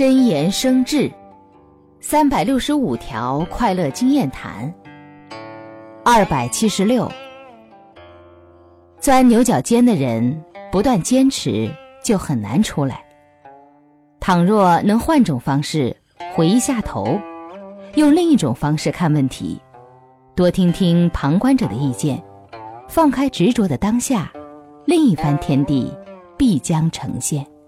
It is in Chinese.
真言生智三百六十五条快乐经验谈二百七十六钻牛角尖的人不断坚持就很难出来。倘若能换种方式回一下头。用另一种方式看问题多听听旁观者的意见放开执着的当下另一番天地必将呈现。